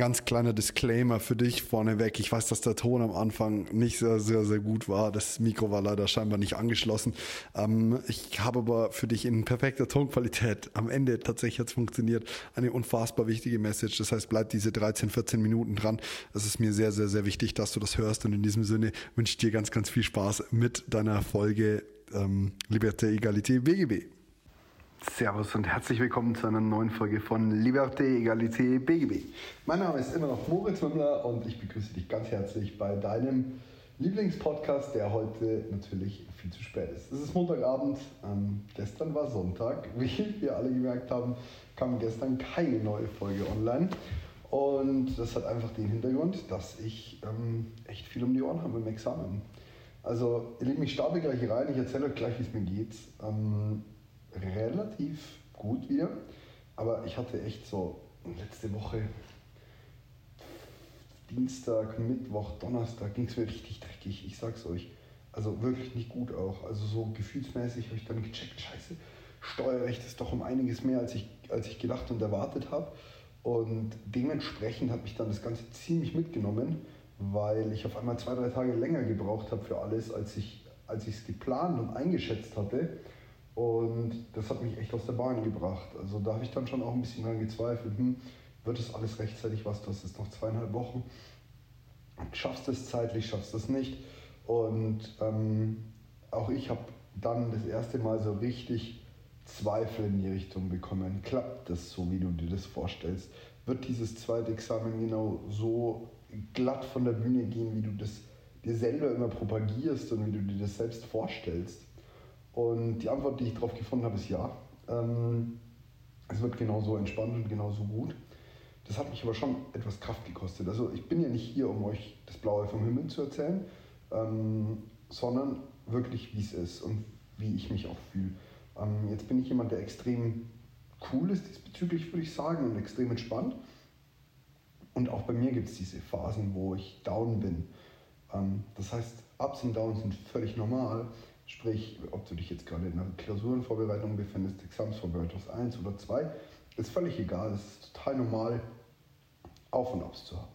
Ganz kleiner Disclaimer für dich vorneweg. Ich weiß, dass der Ton am Anfang nicht sehr, sehr, sehr gut war. Das Mikro war leider scheinbar nicht angeschlossen. Ähm, ich habe aber für dich in perfekter Tonqualität am Ende tatsächlich hat funktioniert. Eine unfassbar wichtige Message. Das heißt, bleib diese 13, 14 Minuten dran. Es ist mir sehr, sehr, sehr wichtig, dass du das hörst. Und in diesem Sinne wünsche ich dir ganz, ganz viel Spaß mit deiner Folge ähm, Liberté, Egalité, BGB. Servus und herzlich willkommen zu einer neuen Folge von Liberté, Egalité, BGB. Mein Name ist immer noch Moritz Mümmler und ich begrüße dich ganz herzlich bei deinem Lieblingspodcast, der heute natürlich viel zu spät ist. Es ist Montagabend, ähm, gestern war Sonntag. Wie wir alle gemerkt haben, kam gestern keine neue Folge online. Und das hat einfach den Hintergrund, dass ich ähm, echt viel um die Ohren habe im Examen. Also, ihr Lieben, ich starte gleich rein, ich erzähle euch gleich, wie es mir geht. Ähm, relativ gut wieder. Aber ich hatte echt so letzte Woche, Dienstag, Mittwoch, Donnerstag, ging es mir richtig dreckig. Ich sag's euch. Also wirklich nicht gut auch. Also so gefühlsmäßig habe ich dann gecheckt, scheiße, Steuerrecht ist doch um einiges mehr, als ich, als ich gedacht und erwartet habe. Und dementsprechend hat mich dann das Ganze ziemlich mitgenommen, weil ich auf einmal zwei, drei Tage länger gebraucht habe für alles, als ich als es geplant und eingeschätzt hatte. Und das hat mich echt aus der Bahn gebracht. Also da habe ich dann schon auch ein bisschen dran gezweifelt. Hm, wird das alles rechtzeitig was? Das ist noch zweieinhalb Wochen. Schaffst du es zeitlich, schaffst du es nicht? Und ähm, auch ich habe dann das erste Mal so richtig Zweifel in die Richtung bekommen. Klappt das so, wie du dir das vorstellst? Wird dieses zweite Examen genau so glatt von der Bühne gehen, wie du das dir selber immer propagierst und wie du dir das selbst vorstellst? Und die Antwort, die ich darauf gefunden habe, ist ja. Ähm, es wird genauso entspannt und genauso gut. Das hat mich aber schon etwas Kraft gekostet. Also ich bin ja nicht hier, um euch das Blaue vom Himmel zu erzählen, ähm, sondern wirklich, wie es ist und wie ich mich auch fühle. Ähm, jetzt bin ich jemand, der extrem cool ist diesbezüglich, würde ich sagen, und extrem entspannt. Und auch bei mir gibt es diese Phasen, wo ich down bin. Ähm, das heißt, Ups und Downs sind völlig normal. Sprich, ob du dich jetzt gerade in einer Klausurenvorbereitung befindest, Examsvorbereitung 1 oder 2, ist völlig egal. Es ist total normal, Auf und Abs zu haben.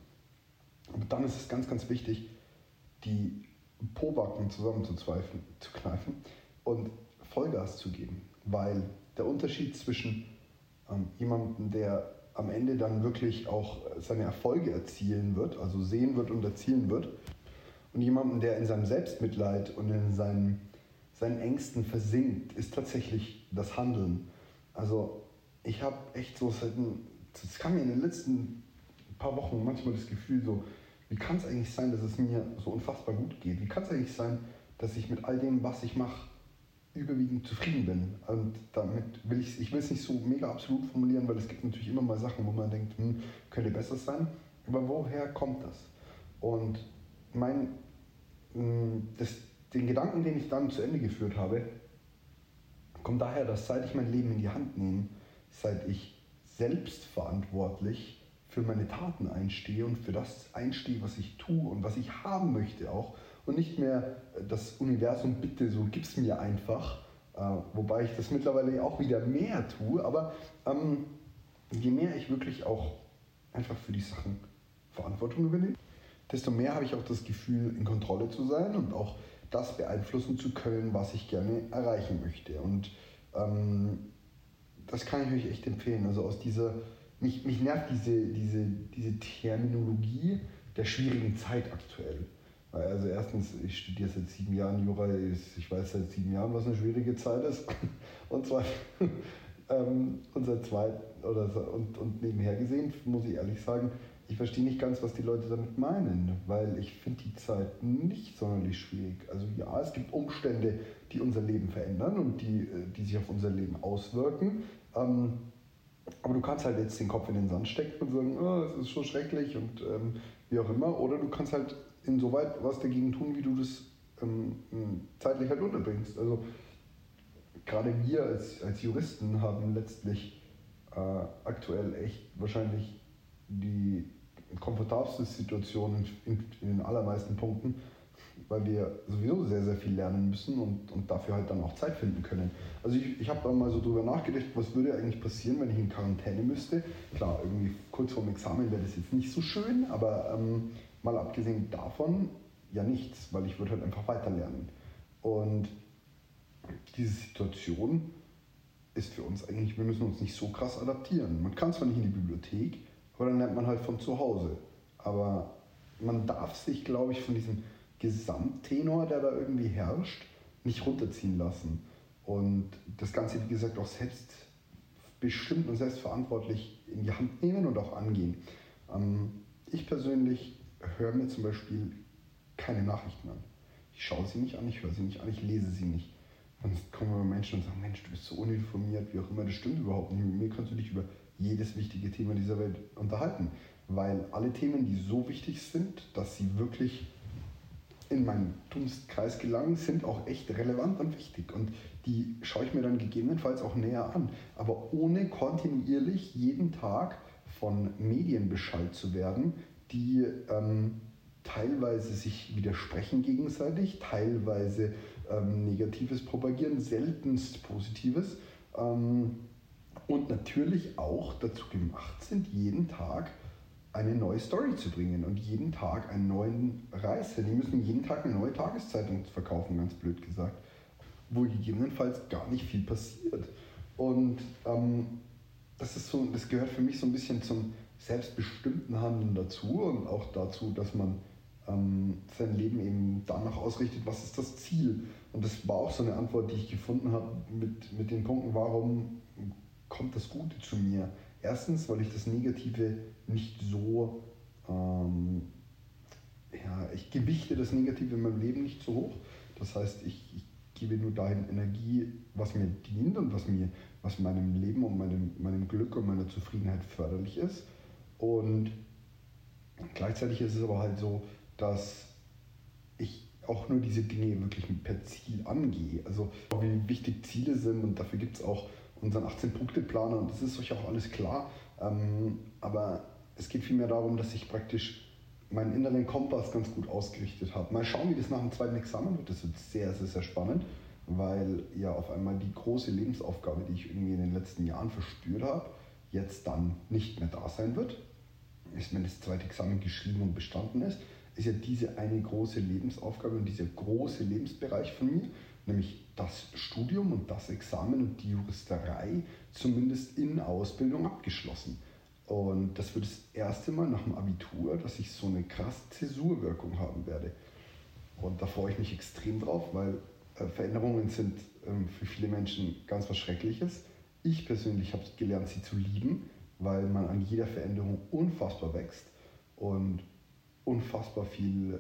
Aber dann ist es ganz, ganz wichtig, die Pobacken zusammen zu, zweifeln, zu kneifen und Vollgas zu geben. Weil der Unterschied zwischen ähm, jemandem, der am Ende dann wirklich auch seine Erfolge erzielen wird, also sehen wird und erzielen wird, und jemandem, der in seinem Selbstmitleid und in seinem seinen Ängsten versinkt, ist tatsächlich das Handeln. Also ich habe echt so seit, es kam mir in den letzten paar Wochen manchmal das Gefühl so, wie kann es eigentlich sein, dass es mir so unfassbar gut geht? Wie kann es eigentlich sein, dass ich mit all dem, was ich mache, überwiegend zufrieden bin? Und damit will ich, ich will es nicht so mega absolut formulieren, weil es gibt natürlich immer mal Sachen, wo man denkt, hm, könnte besser sein. Aber woher kommt das? Und mein, hm, das, den Gedanken, den ich dann zu Ende geführt habe, kommt daher, dass seit ich mein Leben in die Hand nehme, seit ich selbstverantwortlich für meine Taten einstehe und für das einstehe, was ich tue und was ich haben möchte auch und nicht mehr das Universum bitte so gib's mir einfach, äh, wobei ich das mittlerweile auch wieder mehr tue, aber ähm, je mehr ich wirklich auch einfach für die Sachen Verantwortung übernehme, desto mehr habe ich auch das Gefühl, in Kontrolle zu sein und auch das beeinflussen zu können, was ich gerne erreichen möchte. Und ähm, das kann ich euch echt empfehlen. Also aus dieser, mich, mich nervt diese, diese, diese Terminologie der schwierigen Zeit aktuell. Also erstens, ich studiere seit sieben Jahren Jura, ich weiß seit sieben Jahren, was eine schwierige Zeit ist. Und zwar ähm, und seit zwei oder und, und nebenher gesehen, muss ich ehrlich sagen, ich verstehe nicht ganz, was die Leute damit meinen, weil ich finde die Zeit nicht sonderlich schwierig. Also ja, es gibt Umstände, die unser Leben verändern und die, äh, die sich auf unser Leben auswirken. Ähm, aber du kannst halt jetzt den Kopf in den Sand stecken und sagen, oh, es ist so schrecklich und ähm, wie auch immer. Oder du kannst halt insoweit was dagegen tun, wie du das ähm, zeitlich halt unterbringst. Also gerade wir als, als Juristen haben letztlich äh, aktuell echt wahrscheinlich die komfortabelste Situation in, in, den allermeisten Punkten, weil wir sowieso sehr, sehr viel lernen müssen und, und dafür halt dann auch Zeit finden können. Also ich, ich habe da mal so drüber nachgedacht, was würde eigentlich passieren, wenn ich in Quarantäne müsste. Klar, irgendwie kurz vorm Examen wäre das jetzt nicht so schön, aber ähm, mal abgesehen davon ja nichts, weil ich würde halt einfach weiterlernen. Und diese Situation ist für uns eigentlich, wir müssen uns nicht so krass adaptieren. Man kann zwar nicht in die Bibliothek, aber dann lernt man halt von zu Hause. Aber man darf sich, glaube ich, von diesem Gesamttenor, der da irgendwie herrscht, nicht runterziehen lassen. Und das Ganze, wie gesagt, auch selbstbestimmt und selbstverantwortlich in die Hand nehmen und auch angehen. Ähm, ich persönlich höre mir zum Beispiel keine Nachrichten an. Ich schaue sie nicht an, ich höre sie nicht an, ich lese sie nicht. Dann kommen Menschen und sagen, Mensch, du bist so uninformiert, wie auch immer, das stimmt überhaupt nicht. Mit mir kannst du dich über jedes wichtige Thema dieser Welt unterhalten. Weil alle Themen, die so wichtig sind, dass sie wirklich in meinen Dunstkreis gelangen, sind auch echt relevant und wichtig. Und die schaue ich mir dann gegebenenfalls auch näher an. Aber ohne kontinuierlich jeden Tag von Medien Bescheid zu werden, die ähm, teilweise sich widersprechen gegenseitig, teilweise ähm, Negatives propagieren, seltenst Positives. Ähm, und natürlich auch dazu gemacht sind, jeden Tag eine neue Story zu bringen und jeden Tag einen neuen Reißer. Die müssen jeden Tag eine neue Tageszeitung verkaufen, ganz blöd gesagt, wo gegebenenfalls gar nicht viel passiert. Und ähm, das, ist so, das gehört für mich so ein bisschen zum selbstbestimmten Handeln dazu und auch dazu, dass man ähm, sein Leben eben danach ausrichtet, was ist das Ziel. Und das war auch so eine Antwort, die ich gefunden habe mit, mit den Punkten, warum kommt das Gute zu mir. Erstens, weil ich das Negative nicht so, ähm, ja, ich gewichte das Negative in meinem Leben nicht so hoch. Das heißt, ich, ich gebe nur dahin Energie, was mir dient und was, mir, was meinem Leben und meinem, meinem Glück und meiner Zufriedenheit förderlich ist. Und gleichzeitig ist es aber halt so, dass ich auch nur diese Dinge wirklich per Ziel angehe. Also wie wichtig Ziele sind und dafür gibt es auch unseren 18-Punkte-Planer und das ist euch auch alles klar. Ähm, aber es geht vielmehr darum, dass ich praktisch meinen inneren Kompass ganz gut ausgerichtet habe. Mal schauen, wie das nach dem zweiten Examen wird. Das wird sehr, sehr, sehr spannend, weil ja auf einmal die große Lebensaufgabe, die ich irgendwie in den letzten Jahren verspürt habe, jetzt dann nicht mehr da sein wird. Ist, wenn das zweite Examen geschrieben und bestanden ist, ist ja diese eine große Lebensaufgabe und dieser große Lebensbereich von mir, nämlich das Studium und das Examen und die Juristerei zumindest in Ausbildung abgeschlossen. Und das wird das erste Mal nach dem Abitur, dass ich so eine krasse Zäsurwirkung haben werde. Und da freue ich mich extrem drauf, weil äh, Veränderungen sind ähm, für viele Menschen ganz was Schreckliches. Ich persönlich habe gelernt, sie zu lieben, weil man an jeder Veränderung unfassbar wächst und unfassbar viel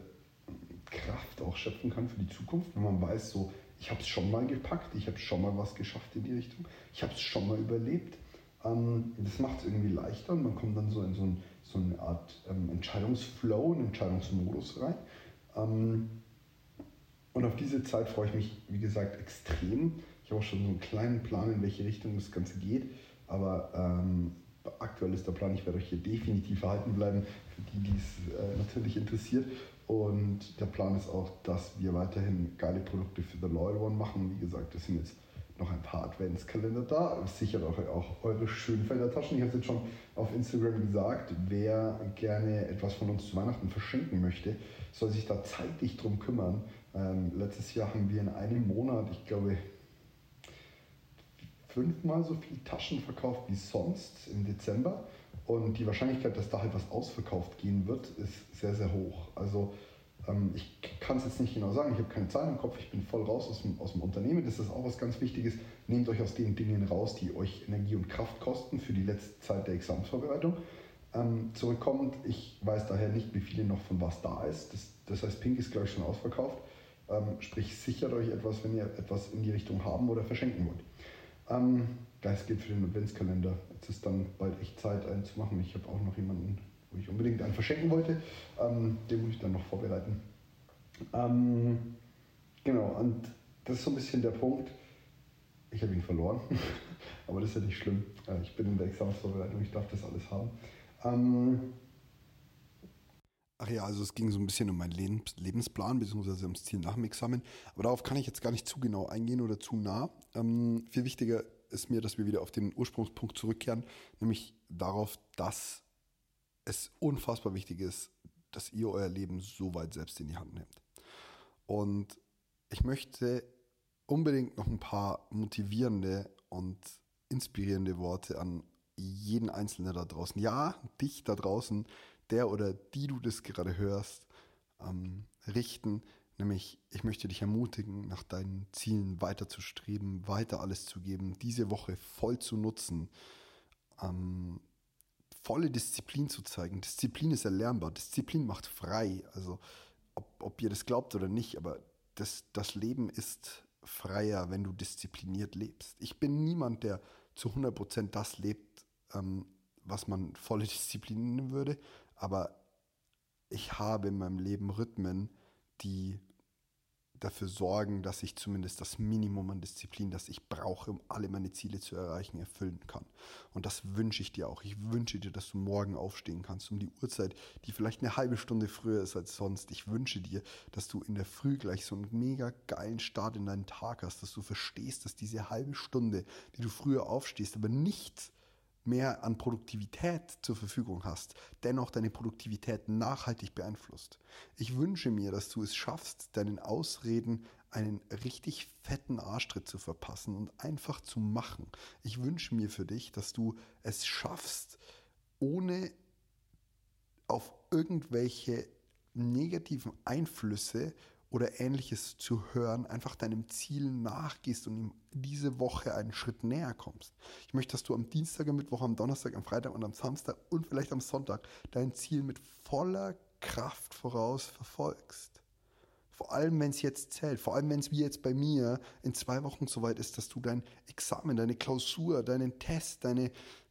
Kraft auch schöpfen kann für die Zukunft, wenn man weiß, so, ich habe es schon mal gepackt, ich habe schon mal was geschafft in die Richtung, ich habe es schon mal überlebt. Ähm, das macht es irgendwie leichter und man kommt dann so in so, ein, so eine Art ähm, Entscheidungsflow, einen Entscheidungsmodus rein. Ähm, und auf diese Zeit freue ich mich, wie gesagt, extrem. Ich habe auch schon so einen kleinen Plan, in welche Richtung das Ganze geht. Aber ähm, aktuell ist der Plan, ich werde euch hier definitiv erhalten bleiben, für die, die es äh, natürlich interessiert. Und der Plan ist auch, dass wir weiterhin geile Produkte für The Loyal One machen. Wie gesagt, das sind jetzt noch ein paar Adventskalender da. Sichert auch, auch eure Schönfelder-Taschen. Ich habe es jetzt schon auf Instagram gesagt. Wer gerne etwas von uns zu Weihnachten verschenken möchte, soll sich da zeitlich drum kümmern. Ähm, letztes Jahr haben wir in einem Monat, ich glaube, fünfmal so viele Taschen verkauft wie sonst im Dezember. Und die Wahrscheinlichkeit, dass da halt was ausverkauft gehen wird, ist sehr, sehr hoch. Also ähm, ich kann es jetzt nicht genau sagen, ich habe keine Zahlen im Kopf, ich bin voll raus aus dem, aus dem Unternehmen. Das ist auch was ganz Wichtiges. Nehmt euch aus den Dingen raus, die euch Energie und Kraft kosten für die letzte Zeit der Examensvorbereitung. Ähm, zurückkommend, ich weiß daher nicht, wie viele noch von was da ist. Das, das heißt, Pink ist, glaube ich, schon ausverkauft. Ähm, sprich, sichert euch etwas, wenn ihr etwas in die Richtung haben oder verschenken wollt. Ähm, das gilt für den Adventskalender. Jetzt ist dann bald echt Zeit, einen zu machen. Ich habe auch noch jemanden, wo ich unbedingt einen verschenken wollte. Ähm, den muss ich dann noch vorbereiten. Ähm, Genau, und das ist so ein bisschen der Punkt. Ich habe ihn verloren, aber das ist ja nicht schlimm. Äh, ich bin in der Examensvorbereitung, ich darf das alles haben. Ähm Ach ja, also es ging so ein bisschen um meinen Lebens Lebensplan bzw. ums Ziel nach dem Examen. Aber darauf kann ich jetzt gar nicht zu genau eingehen oder zu nah. Ähm, viel wichtiger ist mir, dass wir wieder auf den Ursprungspunkt zurückkehren, nämlich darauf, dass es unfassbar wichtig ist, dass ihr euer Leben so weit selbst in die Hand nehmt. Und ich möchte unbedingt noch ein paar motivierende und inspirierende Worte an jeden Einzelnen da draußen. Ja, dich da draußen, der oder die du das gerade hörst, ähm, richten. Nämlich, ich möchte dich ermutigen, nach deinen Zielen weiter zu streben, weiter alles zu geben, diese Woche voll zu nutzen, ähm, volle Disziplin zu zeigen. Disziplin ist erlernbar, Disziplin macht frei. Also, ob, ob ihr das glaubt oder nicht, aber das, das Leben ist freier, wenn du diszipliniert lebst. Ich bin niemand, der zu 100% das lebt, ähm, was man volle Disziplin nennen würde, aber ich habe in meinem Leben Rhythmen, die dafür sorgen, dass ich zumindest das Minimum an Disziplin, das ich brauche, um alle meine Ziele zu erreichen, erfüllen kann. Und das wünsche ich dir auch. Ich wünsche dir, dass du morgen aufstehen kannst um die Uhrzeit, die vielleicht eine halbe Stunde früher ist als sonst. Ich wünsche dir, dass du in der Früh gleich so einen mega geilen Start in deinen Tag hast, dass du verstehst, dass diese halbe Stunde, die du früher aufstehst, aber nichts mehr an Produktivität zur Verfügung hast, dennoch deine Produktivität nachhaltig beeinflusst. Ich wünsche mir, dass du es schaffst, deinen Ausreden einen richtig fetten Arschtritt zu verpassen und einfach zu machen. Ich wünsche mir für dich, dass du es schaffst, ohne auf irgendwelche negativen Einflüsse oder ähnliches zu hören, einfach deinem Ziel nachgehst und ihm diese Woche einen Schritt näher kommst. Ich möchte, dass du am Dienstag, am Mittwoch, am Donnerstag, am Freitag und am Samstag und vielleicht am Sonntag dein Ziel mit voller Kraft voraus verfolgst. Vor allem, wenn es jetzt zählt, vor allem, wenn es wie jetzt bei mir in zwei Wochen soweit ist, dass du dein Examen, deine Klausur, deinen Test, deine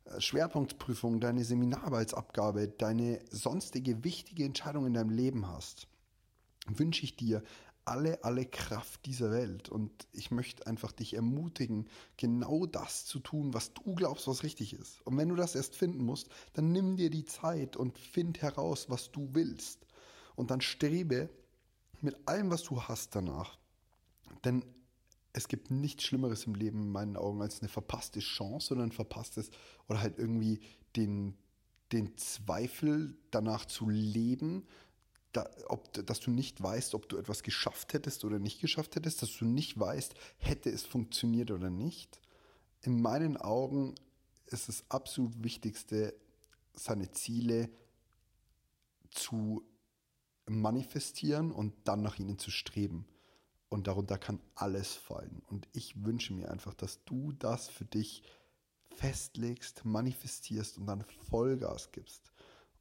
äh, Schwerpunktprüfung, deine Seminararbeitsabgabe, deine sonstige wichtige Entscheidung in deinem Leben hast wünsche ich dir alle, alle Kraft dieser Welt. Und ich möchte einfach dich ermutigen, genau das zu tun, was du glaubst, was richtig ist. Und wenn du das erst finden musst, dann nimm dir die Zeit und find heraus, was du willst. Und dann strebe mit allem, was du hast danach. Denn es gibt nichts Schlimmeres im Leben in meinen Augen als eine verpasste Chance oder ein verpasstes oder halt irgendwie den, den Zweifel danach zu leben, da, ob, dass du nicht weißt, ob du etwas geschafft hättest oder nicht geschafft hättest, dass du nicht weißt, hätte es funktioniert oder nicht. In meinen Augen ist das absolut Wichtigste, seine Ziele zu manifestieren und dann nach ihnen zu streben. Und darunter kann alles fallen. Und ich wünsche mir einfach, dass du das für dich festlegst, manifestierst und dann Vollgas gibst.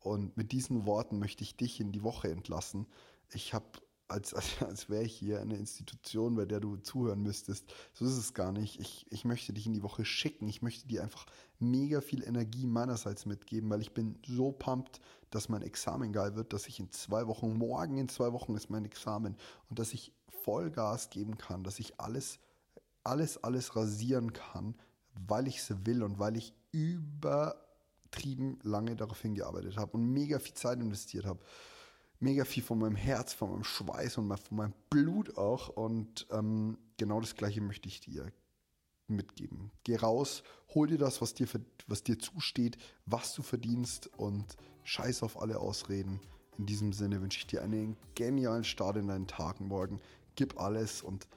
Und mit diesen Worten möchte ich dich in die Woche entlassen. Ich habe, als, als, als wäre ich hier eine Institution, bei der du zuhören müsstest. So ist es gar nicht. Ich, ich möchte dich in die Woche schicken. Ich möchte dir einfach mega viel Energie meinerseits mitgeben, weil ich bin so pumped, dass mein Examen geil wird, dass ich in zwei Wochen, morgen in zwei Wochen ist mein Examen und dass ich Vollgas geben kann, dass ich alles, alles, alles rasieren kann, weil ich es will und weil ich über übertrieben lange darauf hingearbeitet habe und mega viel Zeit investiert habe. Mega viel von meinem Herz, von meinem Schweiß und von meinem Blut auch. Und ähm, genau das Gleiche möchte ich dir mitgeben. Geh raus, hol dir das, was dir, was dir zusteht, was du verdienst und scheiß auf alle Ausreden. In diesem Sinne wünsche ich dir einen genialen Start in deinen Tagen morgen. Gib alles und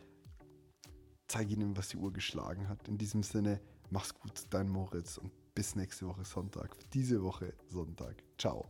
zeige ihnen, was die Uhr geschlagen hat. In diesem Sinne, mach's gut, dein Moritz und bis nächste Woche Sonntag. Diese Woche Sonntag. Ciao.